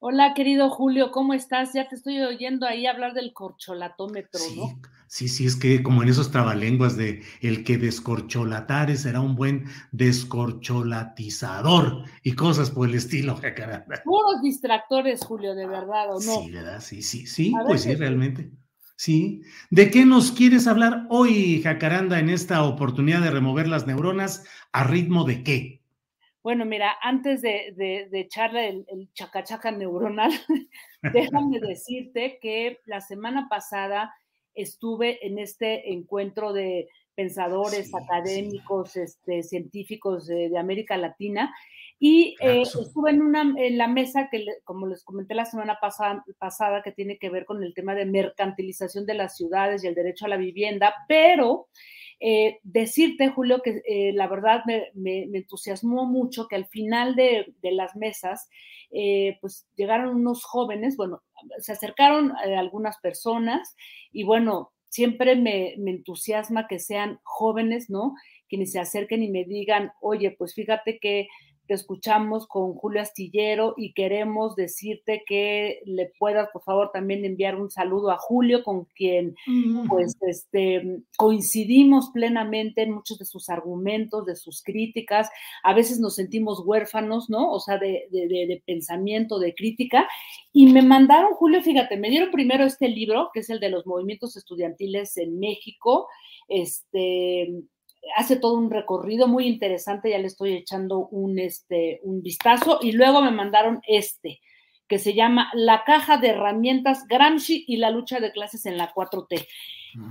Hola, querido Julio, ¿cómo estás? Ya te estoy oyendo ahí hablar del corcholatómetro, Sí, ¿no? sí, sí, es que como en esos trabalenguas de el que descorcholatare será un buen descorcholatizador y cosas por el estilo, Jacaranda. Puros distractores, Julio, de verdad, ¿o no? Sí, ¿verdad? Sí, sí, sí, A pues sí, realmente. Sí. ¿De qué nos quieres hablar hoy, Jacaranda, en esta oportunidad de remover las neuronas? ¿A ritmo de qué? Bueno, mira, antes de, de- de echarle el, el chacachaca neuronal, déjame decirte que la semana pasada estuve en este encuentro de pensadores Sí, académicos, este, científicos de, de América Latina y eh, Claro. estuve en, una, en la mesa que, como les comenté la semana pasada, pasada, que tiene que ver con el tema de mercantilización de las ciudades y el derecho a la vivienda, pero eh, decirte, Julio, que eh, la verdad me, me- entusiasmó mucho que al final de, de las mesas, eh, pues llegaron unos jóvenes, bueno, se acercaron algunas personas y bueno, siempre me, me entusiasma que sean jóvenes, ¿no? Quienes se acerquen y me digan, oye, pues fíjate que te escuchamos con Julio Astillero y queremos decirte que le puedas, por favor, también enviar un saludo a Julio, con quien pues este, coincidimos plenamente en muchos de sus argumentos, de sus críticas. A veces nos sentimos huérfanos, ¿no? O sea, de, de- de- de pensamiento, de crítica. Y me mandaron, Julio, fíjate, me dieron primero este libro, que es el de los movimientos estudiantiles en México. Este hace todo un recorrido muy interesante, ya le estoy echando un, este, un vistazo. Y luego me mandaron este, que se llama La caja de herramientas Gramsci y la lucha de clases en la 4T.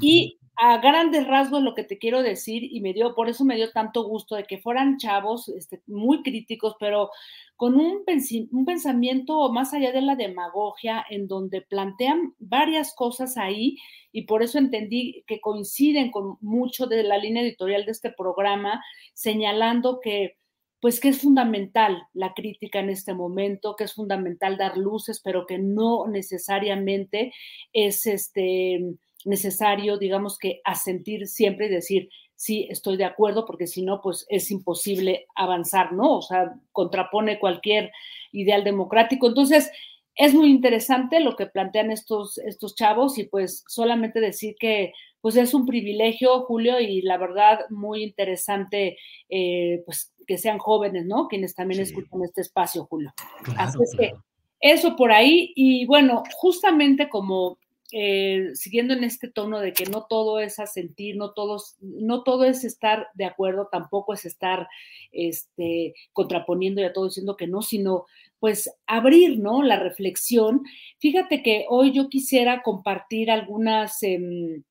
Y a grandes rasgos lo que te quiero decir, y me dio, por eso me dio tanto gusto de que fueran chavos este, muy críticos, pero con un, un pensamiento más allá de la demagogia, en donde plantean varias cosas ahí, y por eso entendí que coinciden con mucho de la línea editorial de este programa, señalando que pues que es fundamental la crítica en este momento, que es fundamental dar luces, pero que no necesariamente es este necesario, digamos que asentir siempre y decir, sí, estoy de acuerdo, porque si no, pues es imposible avanzar, ¿no? O sea, contrapone cualquier ideal democrático. Entonces, es muy interesante lo que plantean estos, estos chavos y pues solamente decir que pues es un privilegio, Julio, y la verdad muy interesante, eh, pues que sean jóvenes, ¿no? Quienes también Sí. escuchan este espacio, Julio. Claro, Así es que eso por ahí, y bueno, justamente como eh, siguiendo en este tono de que no todo es asentir, no, todos, no todo es estar de acuerdo, tampoco es estar este, contraponiendo y a todo diciendo que no, sino pues abrir, ¿no? La reflexión. Fíjate que hoy yo quisiera compartir algunas em,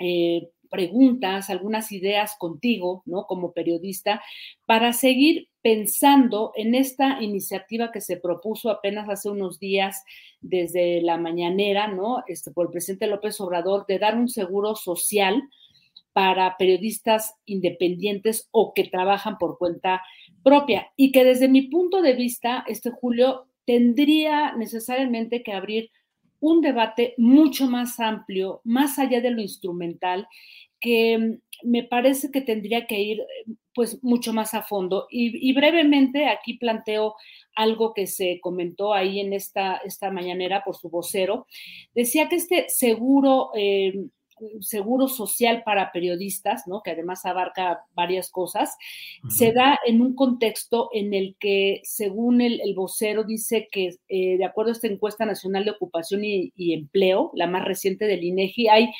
eh, preguntas, algunas ideas contigo, ¿no? Como periodista, para seguir pensando en esta iniciativa que se propuso apenas hace unos días desde la mañanera, ¿no? Este, por el presidente López Obrador, de dar un seguro social para periodistas independientes o que trabajan por cuenta propia y que desde mi punto de vista, este Julio, tendría necesariamente que abrir un debate mucho más amplio, más allá de lo instrumental, que me parece que tendría que ir pues mucho más a fondo. Y, brevemente aquí planteo algo que se comentó ahí en esta, esta mañanera por su vocero. Decía que este seguro... Eh, seguro social para periodistas, ¿no? que además abarca varias cosas, se da en un contexto en el que, según el, vocero, dice que eh, de acuerdo a esta encuesta nacional de ocupación y, y empleo, la más reciente del INEGI, hay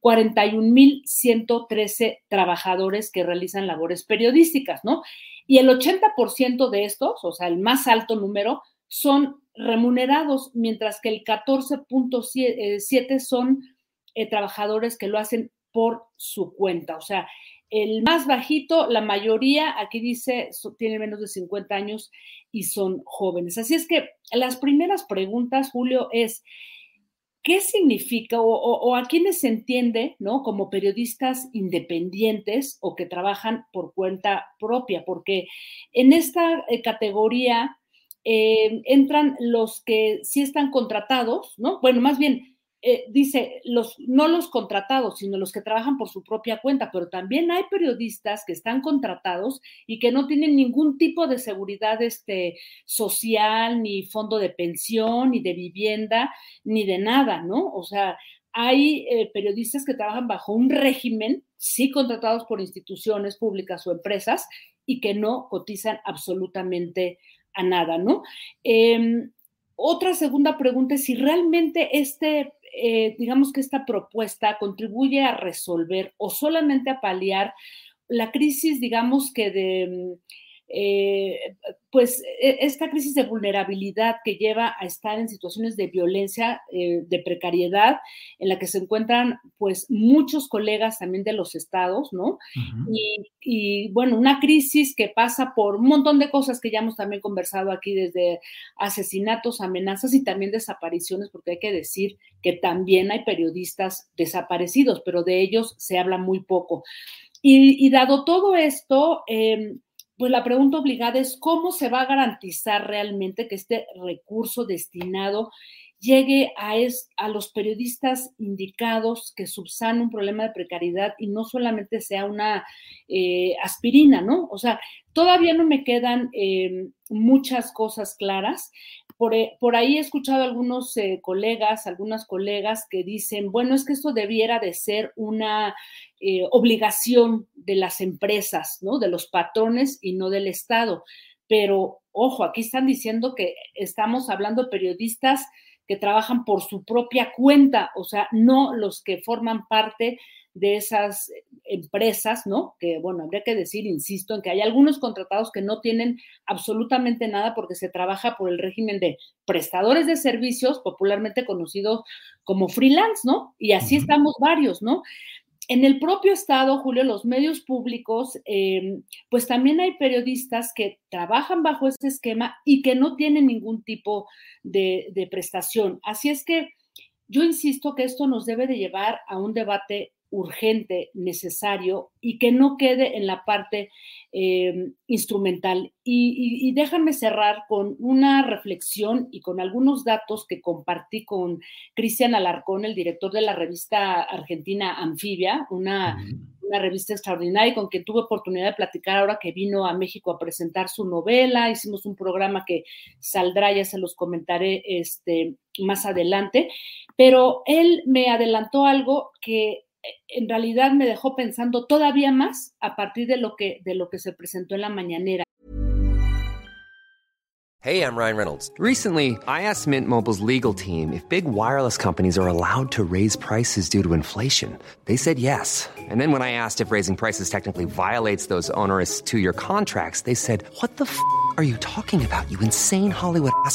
41.113 trabajadores que realizan labores periodísticas, ¿no? Y el 80% de estos, o sea, el más alto número, son remunerados, mientras que el 14.7 son eh, trabajadores que lo hacen por su cuenta. O sea, el más bajito, la mayoría, aquí dice, tiene menos de 50 años y son jóvenes. Así es que las primeras preguntas, Julio, es, ¿qué significa o, a quiénes se entiende, ¿no? Como periodistas independientes o que trabajan por cuenta propia, porque en esta eh, categoría eh, entran los que sí están contratados, ¿no? Bueno, más bien, eh, dice, los, no los contratados, sino los que trabajan por su propia cuenta, pero también hay periodistas que están contratados y que no tienen ningún tipo de seguridad este, social, ni fondo de pensión, ni de vivienda, ni de nada, ¿no? O sea, hay eh, periodistas que trabajan bajo un régimen, sí contratados por instituciones públicas o empresas, y que no cotizan absolutamente a nada, ¿no? Em, otra segunda pregunta es si realmente este eh, digamos que esta propuesta contribuye a resolver o solamente a paliar la crisis, digamos que de mm, eh, pues e, esta crisis de vulnerabilidad que lleva a estar en situaciones de violencia, eh, de precariedad, en la que se encuentran pues muchos colegas también de los estados, ¿no? y, bueno, una crisis que pasa por un montón de cosas que ya hemos también conversado aquí, desde asesinatos, amenazas y también desapariciones, porque hay que decir que también hay periodistas desaparecidos, pero de ellos se habla muy poco. Y, dado todo esto, eh, pues la pregunta obligada es cómo se va a garantizar realmente que este recurso destinado llegue a, a los periodistas indicados que subsanen un problema de precariedad y no solamente sea una eh, aspirina, ¿no? O sea, todavía no me quedan em, muchas cosas claras. Por, eh, por, ahí he escuchado algunos eh, colegas, algunas colegas que dicen, bueno, es que esto debiera de ser una eh, obligación de las empresas, ¿no? De los patrones y no del Estado. Pero, ojo, aquí están diciendo que estamos hablando de periodistas que trabajan por su propia cuenta, o sea, no los que forman parte de esas empresas, ¿no? Que, bueno, habría que decir, insisto, en que hay algunos contratados que no tienen absolutamente nada porque se trabaja por el régimen de prestadores de servicios, popularmente conocidos como freelance, ¿no? Y así estamos varios, ¿no? En el propio Estado, Julio, los medios públicos, em, pues también hay periodistas que trabajan bajo este esquema y que no tienen ningún tipo de, de prestación. Así es que yo insisto que esto nos debe de llevar a un debate urgente, necesario y que no quede en la parte eh, instrumental. Y, déjame cerrar con una reflexión y con algunos datos que compartí con Cristian Alarcón, el director de la revista argentina Anfibia, una, una revista extraordinaria con quien tuve oportunidad de platicar ahora que vino a México a presentar su novela. Hicimos un programa que saldrá, ya se los comentaré este, más adelante. Pero él me adelantó algo que en realidad me dejó pensando todavía más a partir de lo que de lo que se presentó en la mañanera. Hey, I'm Ryan Reynolds. Recently, I asked Mint Mobile's legal team if big wireless companies are allowed to raise prices due to inflation. They said yes. And then when I asked if raising prices technically violates those onerous 2-year contracts, they said, "What the f*** are you talking about? You insane Hollywood ass."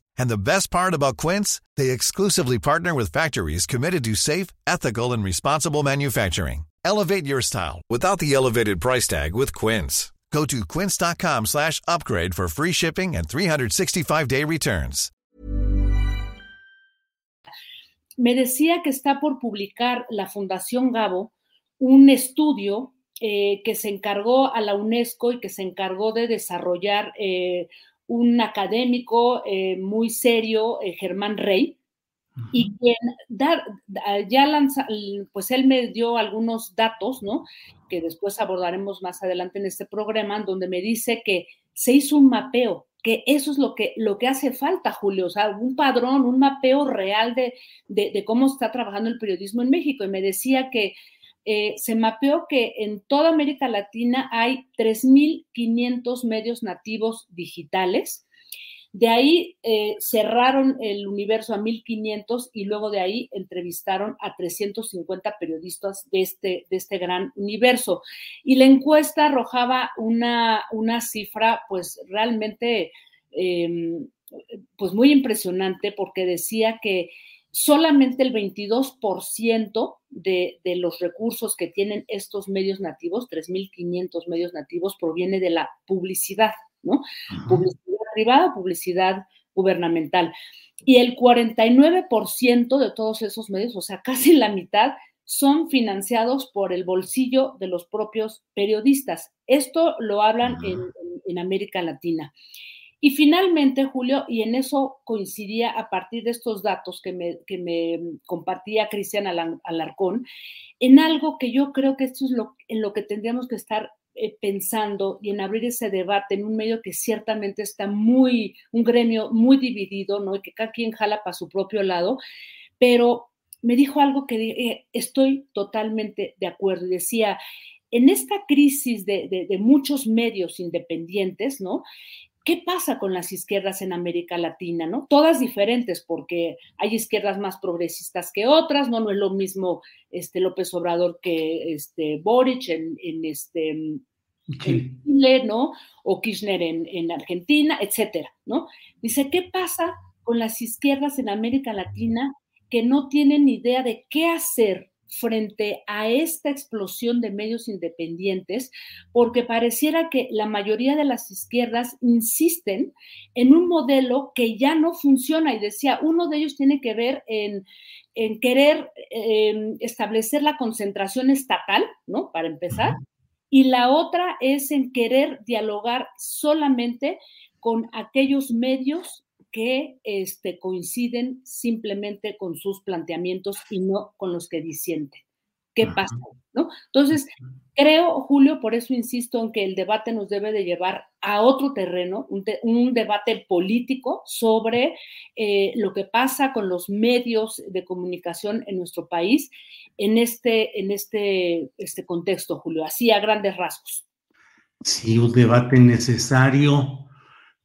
And the best part about Quince, they exclusively partner with factories committed to safe, ethical and responsible manufacturing. Elevate your style without the elevated price tag with Quince. Go to quince.com slash upgrade for free shipping and 365-day returns. Me decía que está por publicar la Fundación Gabo un estudio eh, que se encargó a la UNESCO y que se encargó de desarrollar eh, un académico eh, muy serio, eh, Germán Rey, y quien ya lanza, pues él me dio algunos datos, ¿no? Que después abordaremos más adelante en este programa, donde me dice que se hizo un mapeo, que eso es lo que, lo que hace falta, Julio, o sea, un padrón, un mapeo real de, de, de cómo está trabajando el periodismo en México. Y me decía que eh, se mapeó que en toda América Latina hay 3.500 medios nativos digitales. De ahí eh, cerraron el universo a 1.500 y luego de ahí entrevistaron a 350 periodistas de este, de este gran universo. Y la encuesta arrojaba una, una cifra pues realmente eh, pues muy impresionante porque decía que solamente el 22% de, de, los recursos que tienen estos medios nativos, 3.500 medios nativos, proviene de la publicidad, ¿no? Ajá. Publicidad privada, publicidad gubernamental. Y el 49% de todos esos medios, o sea, casi la mitad, son financiados por el bolsillo de los propios periodistas. Esto lo hablan en, en América Latina. Y finalmente, Julio, y en eso coincidía a partir de estos datos que me, que me compartía Cristian Alarcón, en algo que yo creo que esto es lo, en lo que tendríamos que estar eh, pensando y en abrir ese debate en un medio que ciertamente está muy, un gremio muy dividido, ¿no? Y que cada quien jala para su propio lado, pero me dijo algo que eh, estoy totalmente de acuerdo y decía, en esta crisis de, de, de muchos medios independientes, ¿no? ¿Qué pasa con las izquierdas en América Latina? ¿no? Todas diferentes, porque hay izquierdas más progresistas que otras, no, no es lo mismo este, López Obrador que este, Boric en, en este, en Chile, ¿no? O Kirchner en, en, Argentina, etcétera, ¿no? Dice, ¿qué pasa con las izquierdas en América Latina que no tienen idea de qué hacer frente a esta explosión de medios independientes, porque pareciera que la mayoría de las izquierdas insisten en un modelo que ya no funciona. Y decía, uno de ellos tiene que ver en, en querer eh, establecer la concentración estatal, ¿no? Para empezar. Y la otra es en querer dialogar solamente con aquellos medios que este, coinciden simplemente con sus planteamientos y no con los que disienten. ¿Qué pasa? ¿No? Entonces, creo, Julio, por eso insisto en que el debate nos debe de llevar a otro terreno, un, te, un debate político sobre eh, lo que pasa con los medios de comunicación en nuestro país en este, en este, este contexto, Julio, así a grandes rasgos. Sí, un debate necesario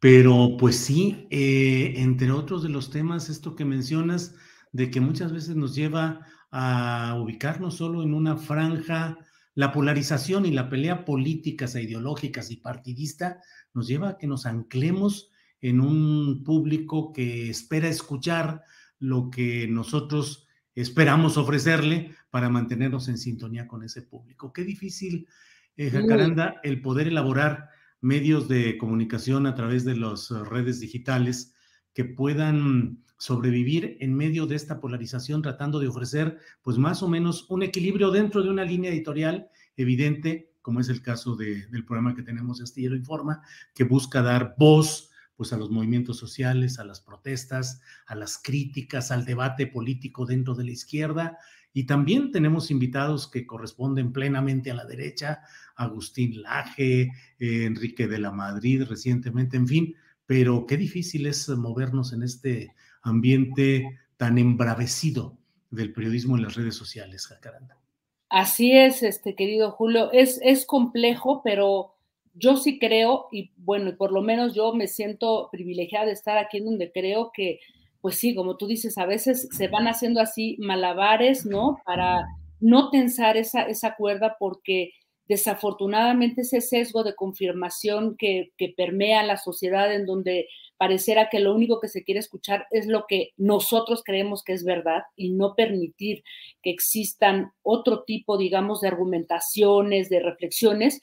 pero pues sí, eh, entre otros de los temas, esto que mencionas, de que muchas veces nos lleva a ubicarnos solo en una franja, la polarización y la pelea políticas e ideológicas y partidista nos lleva a que nos anclemos en un público que espera escuchar lo que nosotros esperamos ofrecerle para mantenernos en sintonía con ese público. Qué difícil, eh, Jacaranda, el poder elaborar medios de comunicación a través de las redes digitales que puedan sobrevivir en medio de esta polarización, tratando de ofrecer, pues más o menos un equilibrio dentro de una línea editorial evidente, como es el caso de, del programa que tenemos Astillero Informa, que busca dar voz pues a los movimientos sociales, a las protestas, a las críticas, al debate político dentro de la izquierda. Y también tenemos invitados que corresponden plenamente a la derecha, Agustín Laje, eh, Enrique de la Madrid recientemente, en fin, pero qué difícil es movernos en este ambiente tan embravecido del periodismo en las redes sociales, Jacaranda. Así es, este querido Julio, es, es complejo, pero yo sí creo, y bueno, por lo menos yo me siento privilegiada de estar aquí en donde creo que, pues sí, como tú dices, a veces se van haciendo así malabares, ¿no? Para no tensar esa, esa cuerda porque desafortunadamente ese sesgo de confirmación que, que permea la sociedad en donde pareciera que lo único que se quiere escuchar es lo que nosotros creemos que es verdad y no permitir que existan otro tipo, digamos, de argumentaciones, de reflexiones,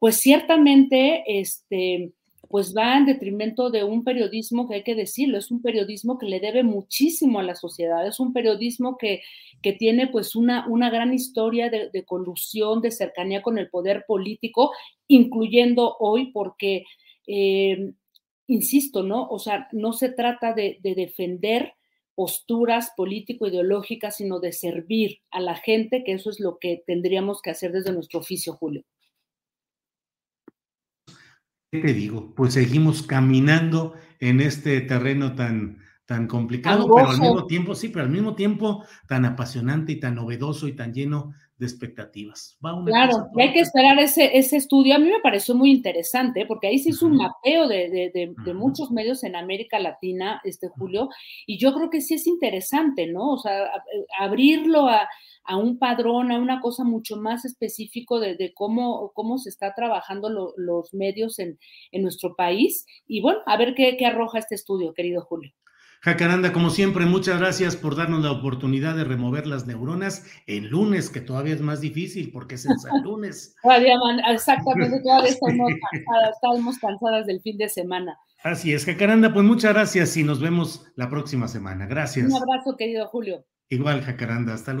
pues ciertamente, este, pues va en detrimento de un periodismo que hay que decirlo, es un periodismo que le debe muchísimo a la sociedad, es un periodismo que, que tiene pues una, una gran historia de, colusión, de cercanía con el poder político, incluyendo hoy porque, eh, insisto, ¿no? O sea, no se trata de, de defender posturas político-ideológicas, sino de servir a la gente, que eso es lo que tendríamos que hacer desde nuestro oficio, Julio. ¿Qué te digo? Pues seguimos caminando en este terreno tan, tan complicado, Angoso. pero al mismo tiempo, sí, pero al mismo tiempo tan apasionante y tan novedoso y tan lleno de expectativas. claro, y hay que esperar ese, ese estudio. A mí me pareció muy interesante porque ahí se hizo uh -huh. un mapeo de, de, de, de, muchos medios en América Latina, este Julio, y yo creo que sí es interesante, ¿no? O sea, abrirlo a, a un padrón, a una cosa mucho más específico de, de cómo, cómo se está trabajando lo, los medios en, en, nuestro país. Y bueno, a ver qué, qué arroja este estudio, querido Julio. Jacaranda, como siempre, muchas gracias por darnos la oportunidad de remover las neuronas el lunes, que todavía es más difícil porque es el lunes. todavía, exactamente, todavía estamos cansadas, estamos cansadas del fin de semana. Así es, Jacaranda, pues muchas gracias y nos vemos la próxima semana. Gracias. Un abrazo, querido Julio. Igual, Jacaranda, hasta luego.